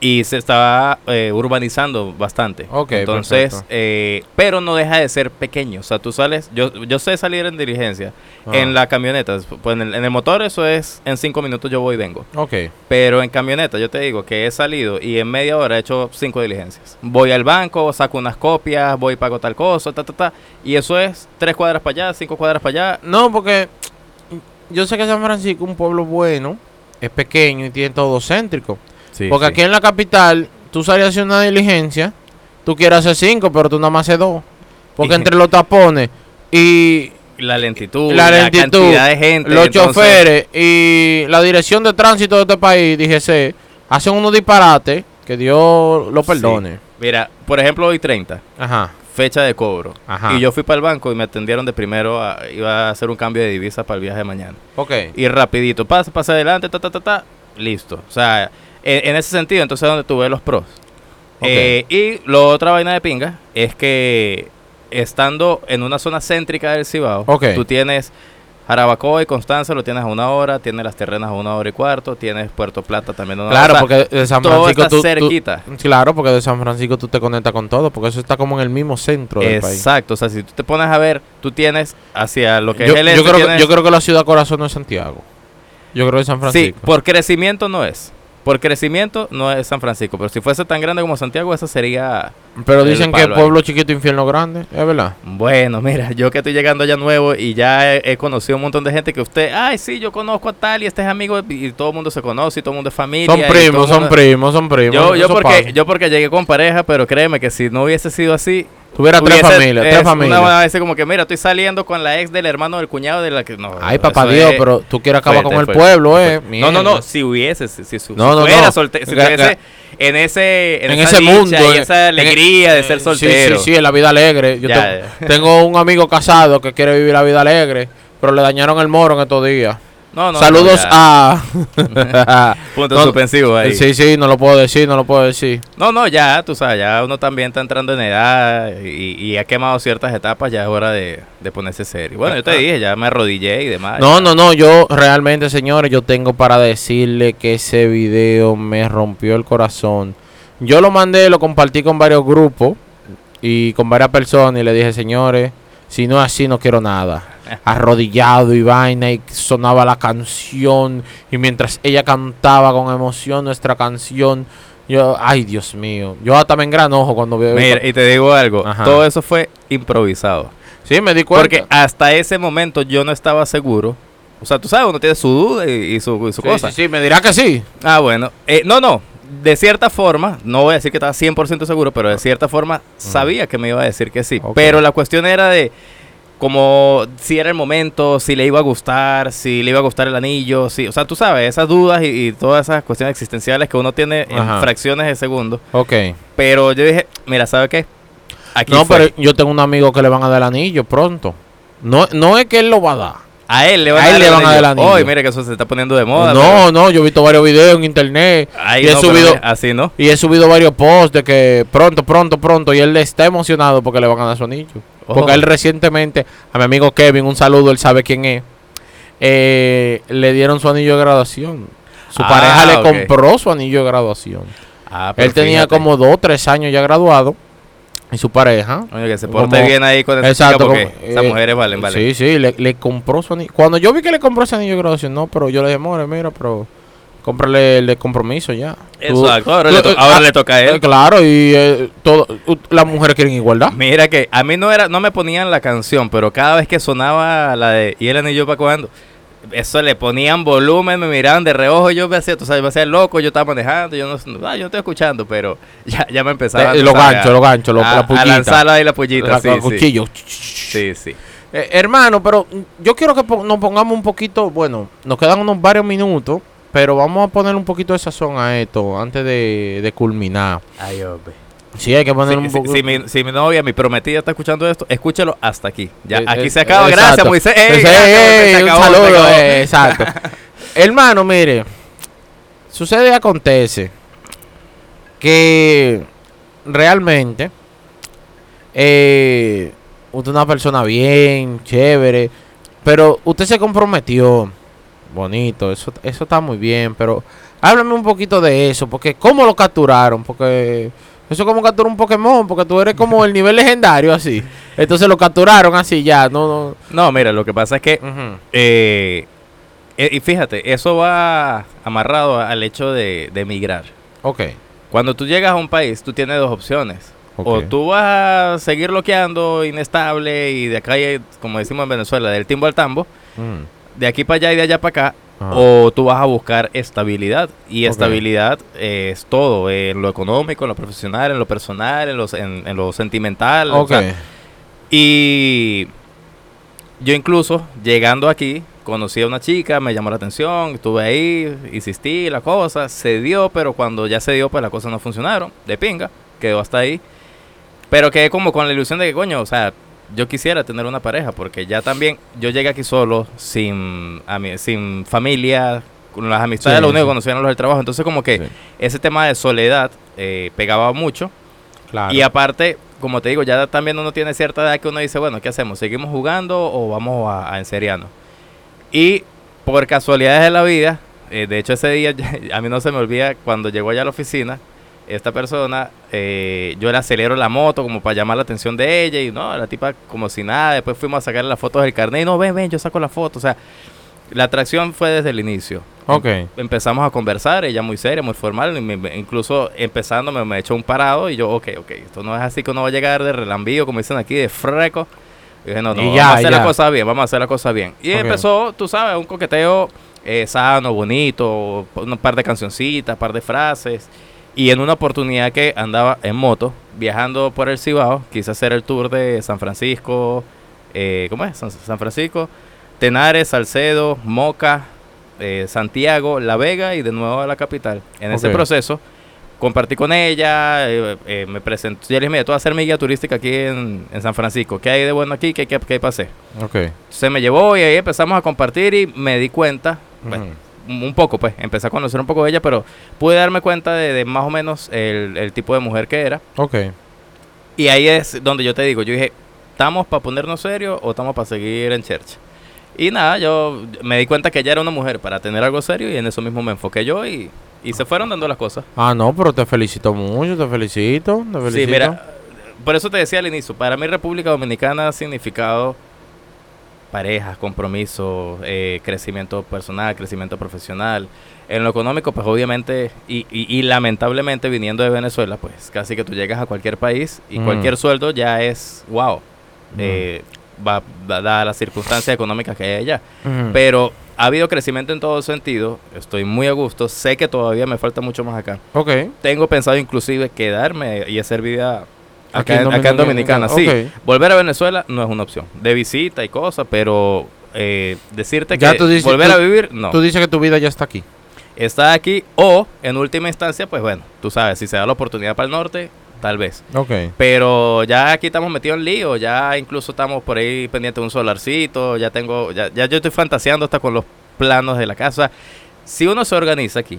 y se está eh, urbanizando bastante. Ok, Entonces, eh, pero no deja de ser pequeño. O sea, tú sales, yo, yo sé salir en diligencia, Ah. en la camioneta, pues en el, en el motor eso es en cinco minutos yo voy y vengo. Ok. Pero en camioneta, yo te digo que he salido y en media hora he hecho cinco diligencias. Voy al banco, saco unas copias, voy y pago tal cosa, ta, ta, ta. Y eso es tres cuadras para allá, cinco cuadras para allá. No, porque yo sé que San Francisco es un pueblo bueno, es pequeño y tiene todo céntrico. Sí, porque sí. aquí en la capital, tú sales a hacer una diligencia, tú quieres hacer cinco, pero tú nada más haces dos. Porque *laughs* entre los tapones y La lentitud, la la, lentitud, cantidad de gente. los entonces- choferes y la dirección de tránsito de este país, DGC, hacen unos disparates Que Dios lo perdone. Mira, por ejemplo, hoy 30, Ajá. fecha de cobro. Ajá. Y yo fui para el banco y me atendieron de primero, a- iba a hacer un cambio de divisa para el viaje de mañana. Ok. Y rapidito, pasa, pasa adelante, ta, ta, ta, ta, listo. O sea, en, en ese sentido, entonces es donde tú ves los pros. Eh, y lo otra vaina de pinga es que estando en una zona céntrica del Cibao, Ok. tú tienes Jarabacoa y Constanza, lo tienes a una hora, tienes las terrenas a una hora y cuarto, tienes Puerto Plata también a una Claro, hora. O sea, porque de San todo Francisco está tú, tú- cerquita. Claro, porque de San Francisco tú te conectas con todo, porque eso está como en el mismo centro del país. Exacto, o sea, si tú te pones a ver, tú tienes hacia lo que Yo, es el yo este, creo que, yo creo que la ciudad corazón no es Santiago. Yo creo que es San Sí, Francisco. por crecimiento no es. Por crecimiento no es San Francisco, pero si fuese tan grande como Santiago, esa sería... Pero dicen que pueblo chiquito, infierno grande. Es verdad. Bueno, mira, yo que estoy llegando allá nuevo y ya he, he conocido un montón de gente que usted, ay, sí, yo conozco a tal y este es amigo y todo el mundo se conoce y todo el mundo es familia. Son primos, son primos, son primos. Yo, yo, porque, pasa. yo porque llegué con pareja, pero créeme que si no hubiese sido así... Tuviera tres familias, es tres Una familias. buena vez como que, mira, estoy saliendo con la ex del hermano del cuñado de la que... No, Ay, papá Dios, es- pero tú quieres acabar fuerte, con el fuerte, pueblo, eh. No, no, no, si hubiese, si, si, si No, no, fuera no. solte- si en ese, en, en esa ese mundo. y en- esa en- alegría de eh, ser sí, soltero. Sí, sí, en la vida alegre. Yo Ya, tengo, ya. tengo un amigo casado que quiere vivir la vida alegre, pero le dañaron el moro en estos días. No, no, Saludos *laughs* *laughs* no, a. Punto suspensivo ahí. Sí, sí, no lo puedo decir, no lo puedo decir. No, no, ya, tú sabes, ya uno también está entrando en edad y, y ha quemado ciertas etapas, ya es hora de, de ponerse serio. Bueno, yo te dije, ya me arrodillé y demás. No, no, no, yo realmente, señores, yo tengo para decirle que ese video me rompió el corazón. Yo lo mandé, lo compartí con varios grupos y con varias personas y le dije, señores, si no es así, no quiero nada. Arrodillado y vaina y sonaba la canción y mientras ella cantaba con emoción nuestra canción, yo, ay Dios mío, yo hasta me engranojo cuando veo Mira, y te digo algo, Ajá. todo eso fue improvisado. Sí, me di cuenta. Porque hasta ese momento yo no estaba seguro. O sea, tú sabes, uno tiene su duda y, y su, y su sí, cosa. sí, sí, me dirá que sí. Ah, bueno. Eh, no, no. De cierta forma, no voy a decir que estaba 100% seguro, pero de cierta forma sabía que me iba a decir que sí. Pero la cuestión era de como si era el momento, si le iba a gustar, si le iba a gustar el anillo, si, o sea, tú sabes, esas dudas y, y todas esas cuestiones existenciales que uno tiene Ajá. en fracciones de segundo. Ok. Pero yo dije, mira, ¿sabe qué? Aquí no, fue. pero yo tengo un amigo que le van a dar el anillo pronto. No, no es que él lo va a dar. a él le van a a, él dar le van a dar el anillo. anillo. Oye, mira que eso se está poniendo de moda. no, no, yo he visto varios videos en internet Ay, y no, subido así no. y he subido varios posts de que pronto, pronto, pronto y él está emocionado porque le van a dar su anillo. Porque él recientemente a mi amigo Kevin, un saludo, él sabe quién es. eh, le dieron su anillo de graduación. Su Ah, pareja le compró su anillo de graduación. Ah, Él tenía como dos, tres años ya graduado y su pareja Oye, que se porte como- bien ahí con esa Exacto, porque como- esas eh, mujeres valen, valen. Sí, sí, le, le compró su anillo. Cuando yo vi que le compró ese anillo de graduación, no, pero yo le dije, more, mira, pero cómprale el de compromiso ya. Exacto, ahora, le, to- eh, ahora ah, le toca a eh, él. claro, y eh, todo, las mujeres quieren igualdad. Mira que a mí no era, no me ponían la canción, pero cada vez que sonaba la de y el anillo para cuando, eso le ponían volumen, me miraban de reojo, yo me hacía, tú sabes, me hacía loco, yo estaba manejando, yo no, ah, yo no estoy escuchando, pero *laughs* ya, ya me empezaba Eh, tú los ganchos, a- los ganchos, los- a, la a pullita. lanzarla ahí la pullita, La- sí, la sí. Sí, sí. Eh, hermano, pero yo quiero que nos pongamos un poquito, bueno, nos quedan unos varios minutos, pero vamos a poner un poquito de sazón a esto antes de, de culminar. Ay, hombre. Sí, hay que poner Si, un poco. si mi, si mi novia, mi prometida está escuchando esto, escúchelo hasta aquí. Ya, Eh, aquí eh, se acaba. exacto. Gracias, Moisés. Ey, Ey, gracias, ey, se un acabó, saludo, eh, exacto. *laughs* Hermano, mire, sucede y acontece que realmente eh, usted es una persona bien, chévere, pero usted se comprometió, bonito, eso, eso está muy bien, pero háblame un poquito de eso, porque ¿cómo lo capturaron? Porque eso es como capturar un Pokémon, porque tú eres como el nivel legendario así. Entonces lo capturaron así ya, no, No, mira, lo que pasa es que no. Eh, y fíjate, eso va amarrado al hecho de, de emigrar. Ok. Cuando tú llegas a un país, tú tienes dos opciones. O tú vas a seguir bloqueando, inestable, y de acá, como decimos en Venezuela, del timbo al tambo, Mm. De aquí para allá y de allá para acá, Ajá. o tú vas a buscar estabilidad. Y estabilidad eh, es todo, eh, en lo económico, en lo profesional, en lo personal, en lo, en, en lo sentimental. o Ok. sea, y yo incluso, llegando aquí, conocí a una chica, me llamó la atención, estuve ahí, insistí, la cosa, se dio, pero cuando ya se dio, pues las cosas no funcionaron, de pinga, quedó hasta ahí. Pero quedé como con la ilusión de que, coño, o sea, yo quisiera tener una pareja, porque ya también yo llegué aquí solo, sin, a mí, sin familia, con las amistades, Sí, lo único que conocían los del trabajo. Entonces, como que Sí. ese tema de soledad eh, pegaba mucho. Claro. Y aparte, como te digo, ya también uno tiene cierta edad que uno dice, bueno, ¿qué hacemos? ¿Seguimos jugando o vamos a, a enseriarnos? Y por casualidades de la vida, eh, de hecho ese día, *laughs* a mí no se me olvida, cuando llegó allá a la oficina, esta persona, eh, yo le acelero la moto como para llamar la atención de ella y no, la tipa como si nada, después fuimos a sacarle las fotos del carnet y no, ven, ven, yo saco la foto, o sea, la atracción fue desde el inicio. Ok. Empezamos a conversar, ella muy seria, muy formal, incluso empezando me, me echó un parado y yo, ok, ok, esto no es así que uno va a llegar de relambío, como dicen aquí, de freco. Y dije, no, no, Y vamos ya, a hacer ya. la cosa bien, vamos a hacer la cosa bien. Y empezó, tú sabes, un coqueteo eh, sano, bonito, un par de cancioncitas, par de frases. Y en una oportunidad que andaba en moto, viajando por el Cibao, quise hacer el tour de San Francisco, eh, ¿cómo es? San, San Francisco, Tenares, Salcedo, Moca, eh, Santiago, La Vega y de nuevo a la capital. En ese proceso compartí con ella, eh, eh, me presentó, yo le dije, mira, tú vas a ser mi guía turística aquí en, en San Francisco. ¿Qué hay de bueno aquí? ¿Qué, qué, qué pasé? Ok. Se me llevó y ahí empezamos a compartir y me di cuenta, bueno, un un poco pues, empecé a conocer un poco de ella, pero pude darme cuenta de, de más o menos el, el tipo de mujer que era. Ok. Y ahí es donde yo te digo, yo dije, ¿estamos para ponernos serios o estamos para seguir en church? Y nada, yo me di cuenta que ella era una mujer para tener algo serio y en eso mismo me enfoqué yo y, y se fueron dando las cosas. Ah, no, pero te felicito mucho, te felicito, te felicito. Sí, mira, por eso te decía al inicio, para mí República Dominicana ha significado parejas, compromiso, eh, crecimiento personal, crecimiento profesional. En lo económico, pues obviamente, y, y- y lamentablemente viniendo de Venezuela, pues casi que tú llegas a cualquier país y Mm. cualquier sueldo ya es wow. Mm. Eh, va, va- dadas las circunstancias económicas que hay allá. Ujú. Pero ha habido crecimiento en todo sentido, estoy muy a gusto, sé que todavía me falta mucho más acá. Ok. Tengo pensado inclusive quedarme y hacer vida acá, en acá en Dominicana. Sí, volver a Venezuela no es una opción. De visita y cosas, pero eh, decirte Ya que tú dices- volver tú- a vivir, no. Tú dices que tu vida ya está aquí. Está aquí o, en última instancia, pues bueno, tú sabes, si se da la oportunidad para el norte, tal vez. Ok. Pero ya aquí estamos metidos en lío, ya incluso estamos por ahí pendientes de un solarcito, ya tengo, ya, ya yo estoy fantaseando hasta con los planos de la casa. Si uno se organiza aquí,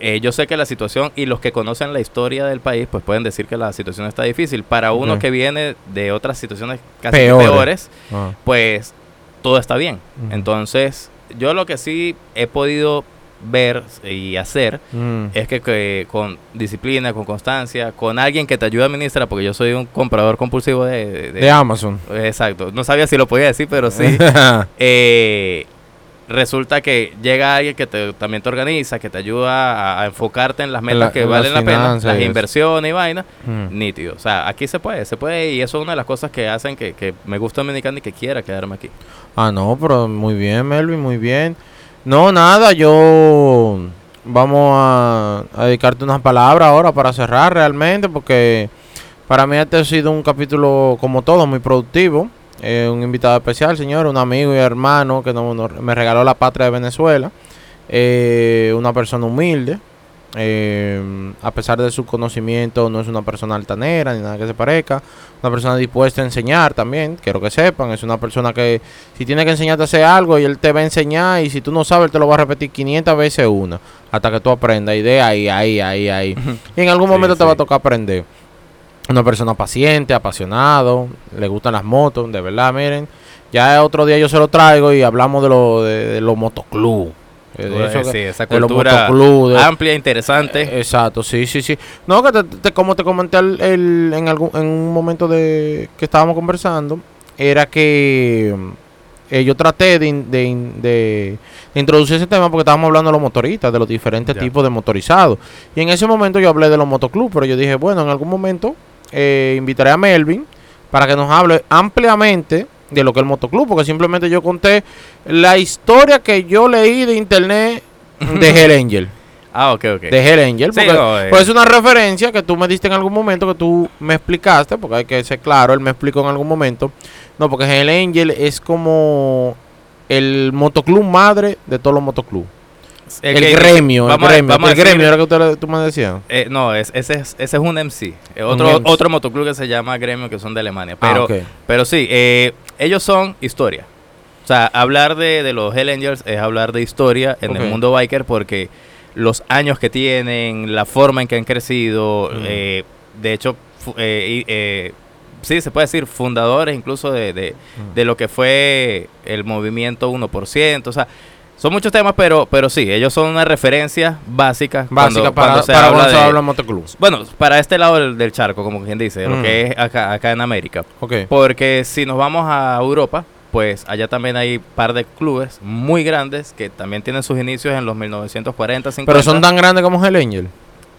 Eh, yo sé que la situación y los que conocen la historia del país, pues pueden decir que la situación está difícil. Para uno que viene de otras situaciones casi Peores. peores, Ah. pues todo está bien. Entonces, yo lo que sí he podido ver y hacer Mm. es que, que con disciplina, con constancia, con alguien que te ayude a administrar, porque yo soy un comprador compulsivo de... de- De Amazon. Exacto, no sabía si lo podía decir, pero sí. *laughs* Eh, resulta que llega alguien que te- también te organiza, que te ayuda a, a enfocarte en las metas la- que en valen la pena, las inversiones y vaina, Mm. nítido. O sea, aquí se puede, se puede y eso es una de las cosas que hacen que, que me gusta Dominicana y que quiera quedarme aquí. Ah, no, pero muy bien, Melvin, muy bien. No, nada, yo vamos a, a dedicarte unas palabras ahora para cerrar realmente, porque para mí este ha sido un capítulo, como todo, muy productivo. Eh, un invitado especial, señor, un amigo y hermano que no- no- me regaló la patria de Venezuela. Eh, una persona humilde. eh, a pesar de su conocimiento, no es una persona altanera ni nada que se parezca. Una persona dispuesta a enseñar también, quiero que sepan. Es una persona que si tiene que enseñarte a hacer algo y él te va a enseñar y si tú no sabes, él te lo va a repetir 500 veces una hasta que tú aprendas. Y de ahí, ahí, ahí, ahí. y en algún Sí, momento te va a tocar aprender. Una persona paciente, apasionado, le gustan las motos, de verdad, miren. Ya otro día yo se lo traigo y hablamos de lo de, de los motoclub. Eh, de eso sí, esa de los cultura motoclub, de- amplia, interesante. eh, Exacto, sí, sí, sí. No, que te- te- como te comenté el- el- en, algún, en un momento de que estábamos conversando, era que eh, yo traté de, de in- de- de introducir ese tema porque estábamos hablando de los motoristas, de los diferentes Ya. tipos de motorizados. Y en ese momento yo hablé de los motoclubs, pero yo dije, bueno, en algún momento eh, invitaré a Melvin para que nos hable ampliamente de lo que es el motoclub, porque simplemente yo conté la historia que yo leí de internet de *laughs* Hell Angel Ah, ok, ok. de Hell Angel. Sí, Porque, no, eh. pues es una referencia que tú me diste en algún momento, que tú me explicaste, porque hay que ser claro, él me explicó en algún momento. No, porque Hell Angel es como el motoclub madre de todos los motoclubs. El, gremio, el gremio, a el decir- gremio, era que usted, tú me decías. Eh, no, es, ese, es, ese es un MC. eh, otro, otro motoclub que se llama Gremio, que son de Alemania. Pero, ah, ok. pero sí, eh, ellos son historia. O sea, hablar de, de los Hell Angels es hablar de historia en el mundo biker porque los años que tienen, la forma en que han crecido, Mm. eh, de hecho, eh, eh, sí, se puede decir fundadores incluso de, de, Mm. de lo que fue el movimiento 1%. O sea, son muchos temas, pero, pero sí, ellos son una referencia básica. Básica cuando- para, cuando se para habla de- habla motoclub. bueno, para este lado del, del charco, como quien dice, Mm. lo que es acá, acá en América. Ok. Porque si nos vamos a Europa, pues allá también hay par de clubes muy grandes que también tienen sus inicios en los 1940, 50. Pero son tan grandes como Hell Angel.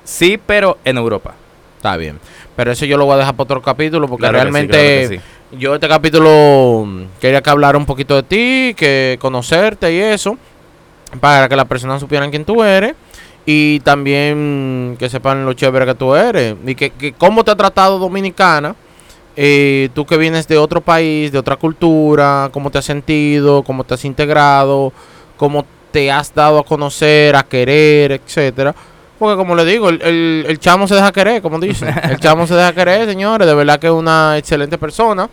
Sí, pero en Europa. Está bien. Pero eso yo lo voy a dejar para otro capítulo porque Claro que sí, realmente claro sí. yo este capítulo mm, quería que hablara un poquito de ti, que conocerte y eso, para que las personas supieran quién tú eres y también que sepan lo chévere que tú eres y que, que cómo te ha tratado Dominicana. eh, tú que vienes de otro país, de otra cultura, cómo te has sentido, cómo te has integrado, cómo te has dado a conocer, a querer, etcétera. Porque como le digo, el, el- el chamo se deja querer, como dicen. *laughs* El chamo se deja querer, señores. De verdad que es una excelente persona.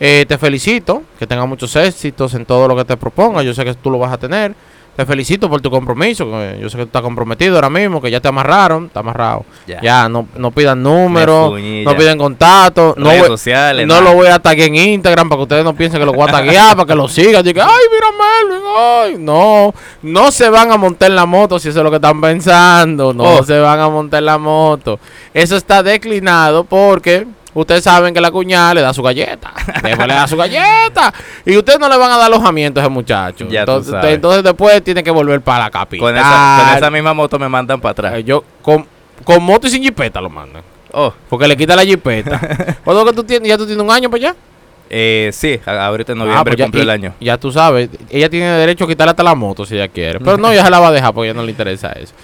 Eh, te felicito, que tengas muchos éxitos en todo lo que te propongas. Yo sé que tú lo vas a tener. Te felicito por tu compromiso. que yo sé que tú estás comprometido ahora mismo, que ya te amarraron. Está amarrado. Ya. Ya, no, no pidan números, no piden contacto. No, Redes voy- sociales. no nada. lo voy a taggear en Instagram para que ustedes no piensen que lo voy a taggear, para que lo sigan. Digan, ay, mira Melvin, ay. No, no se van a montar en la moto si eso es lo que están pensando. No Oh. se van a montar en la moto. Eso está declinado porque ustedes saben que la cuñada le da su galleta. Después le da su galleta. Y ustedes no le van a dar alojamiento a ese muchacho. Ya tú entonces, sabes. entonces después tiene que volver para la capital. Con esa, con esa misma moto me mandan para atrás. Eh, yo, con, con moto y sin jipeta lo mandan. Oh, Porque le quita la jipeta. *laughs* ¿Cuándo que tú tienes? ¿Ya tú tienes un año para allá? eh, sí, ahorita en Ah, noviembre pues ya- cumple el año. Ya tú sabes, ella tiene derecho a quitarle hasta la moto si ella quiere. Pero *laughs* no, ya se la va a dejar porque a ella no le interesa eso.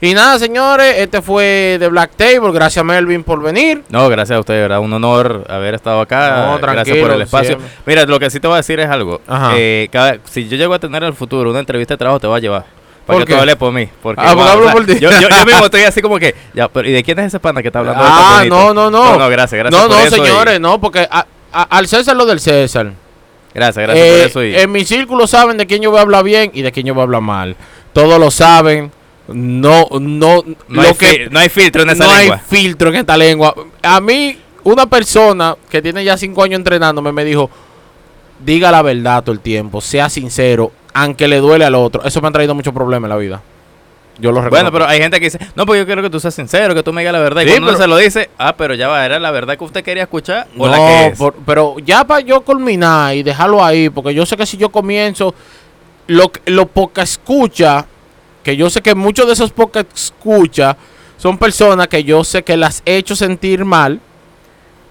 Y nada, señores, este fue The Black Table. Gracias, Melvin, por venir. No, gracias a usted, ¿verdad? Un honor haber estado acá. No, gracias por el espacio. siempre. Mira, lo que sí te voy a decir es algo. Eh, cada- si yo llego a tener en el futuro una entrevista de trabajo, te voy a llevar. ¿Por Para que tú hables por mí. Porque, Ah, wow, hablo por ti. Yo, yo, yo mismo *laughs* estoy así como que, ya, pero ¿y de quién es ese pana que está hablando? Ah, no, no, no. No, no, gracias, gracias no, por no, eso y- señores, no, porque a- a- al César lo del César. Gracias, gracias Eh, por eso. y- En mi círculo saben de quién yo voy a hablar bien y de quién yo voy a hablar mal. Todos lo saben. No, no, no, lo hay que fil- no hay filtro en esa no lengua. hay filtro en esta lengua. A mí, una persona que tiene ya cinco años entrenándome me dijo, diga la verdad todo el tiempo, sea sincero, aunque le duele al otro. Eso me ha traído muchos problemas en la vida. Yo lo reconozco. Bueno, pero hay gente que dice, no, pues yo quiero que tú seas sincero, que tú me digas la verdad. Y Sí, cuando uno pero- se lo dice, ah, pero ya va, ¿era la verdad que usted quería escuchar o no, la que es? por- pero ya para yo culminar y dejarlo ahí, porque yo sé que si yo comienzo, lo, lo poca escucha, que yo sé que muchos de esos poca escucha son personas que yo sé que las he hecho sentir mal.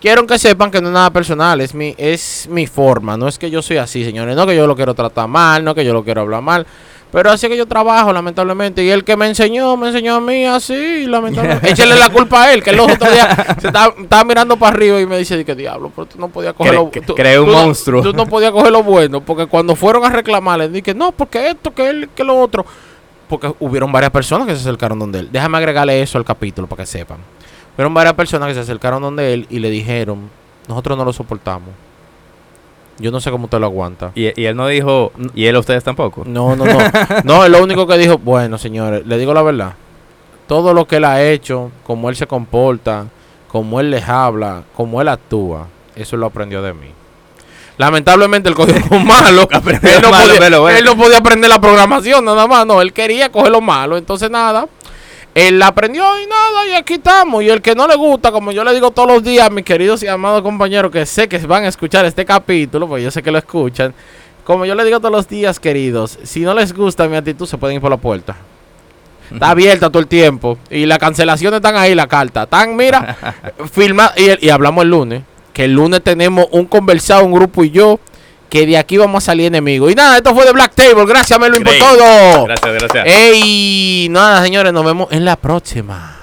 Quiero que sepan que no es nada personal, es mi, es mi forma, no es que yo soy así, señores, no que yo lo quiero tratar mal, no que yo lo quiero hablar mal, pero así que yo trabajo, lamentablemente, y el que me enseñó, me enseñó a mí así, lamentablemente. *laughs* Échale la culpa a él, que el otro día se estaba, estaba mirando para arriba y me dice, que diablo, pero tú no podías coger Cre- lo tú- creé un tú monstruo. Tú no podías coger lo bueno, porque cuando fueron a reclamarle, dije, no, porque esto, que él, que lo otro. Porque hubieron varias personas que se acercaron donde él. Déjame agregarle eso al capítulo para que sepan. Hubieron varias personas que se acercaron donde él y le dijeron, nosotros no lo soportamos. Yo no sé cómo usted lo aguanta. Y, y él no dijo, y él a ustedes tampoco. No, no, no. *laughs* No, es lo único que dijo, bueno, señores, le digo la verdad. Todo lo que él ha hecho, cómo él se comporta, cómo él les habla, cómo él actúa, eso lo aprendió de mí. Lamentablemente él cogió lo *laughs* malo. Él, no malo, podía, pero bueno. él no podía aprender la programación nada más. No, él quería coger lo malo. Entonces nada. Él la aprendió y nada, y aquí estamos. Y el que no le gusta, como yo le digo todos los días a mis queridos y amados compañeros que sé que van a escuchar este capítulo, pues yo sé que lo escuchan. Como yo le digo todos los días, queridos, si no les gusta mi actitud, se pueden ir por la puerta. Está abierta todo el tiempo. Y las cancelaciones están ahí, la carta. Están, mira, *laughs* firma. Y, y hablamos el lunes. Que el lunes tenemos un conversado, un grupo y yo. Que de aquí vamos a salir enemigos. Y nada, esto fue de Black Table. Gracias, Melvin, por todo. Gracias, gracias. Ey, nada, señores, nos vemos en la próxima.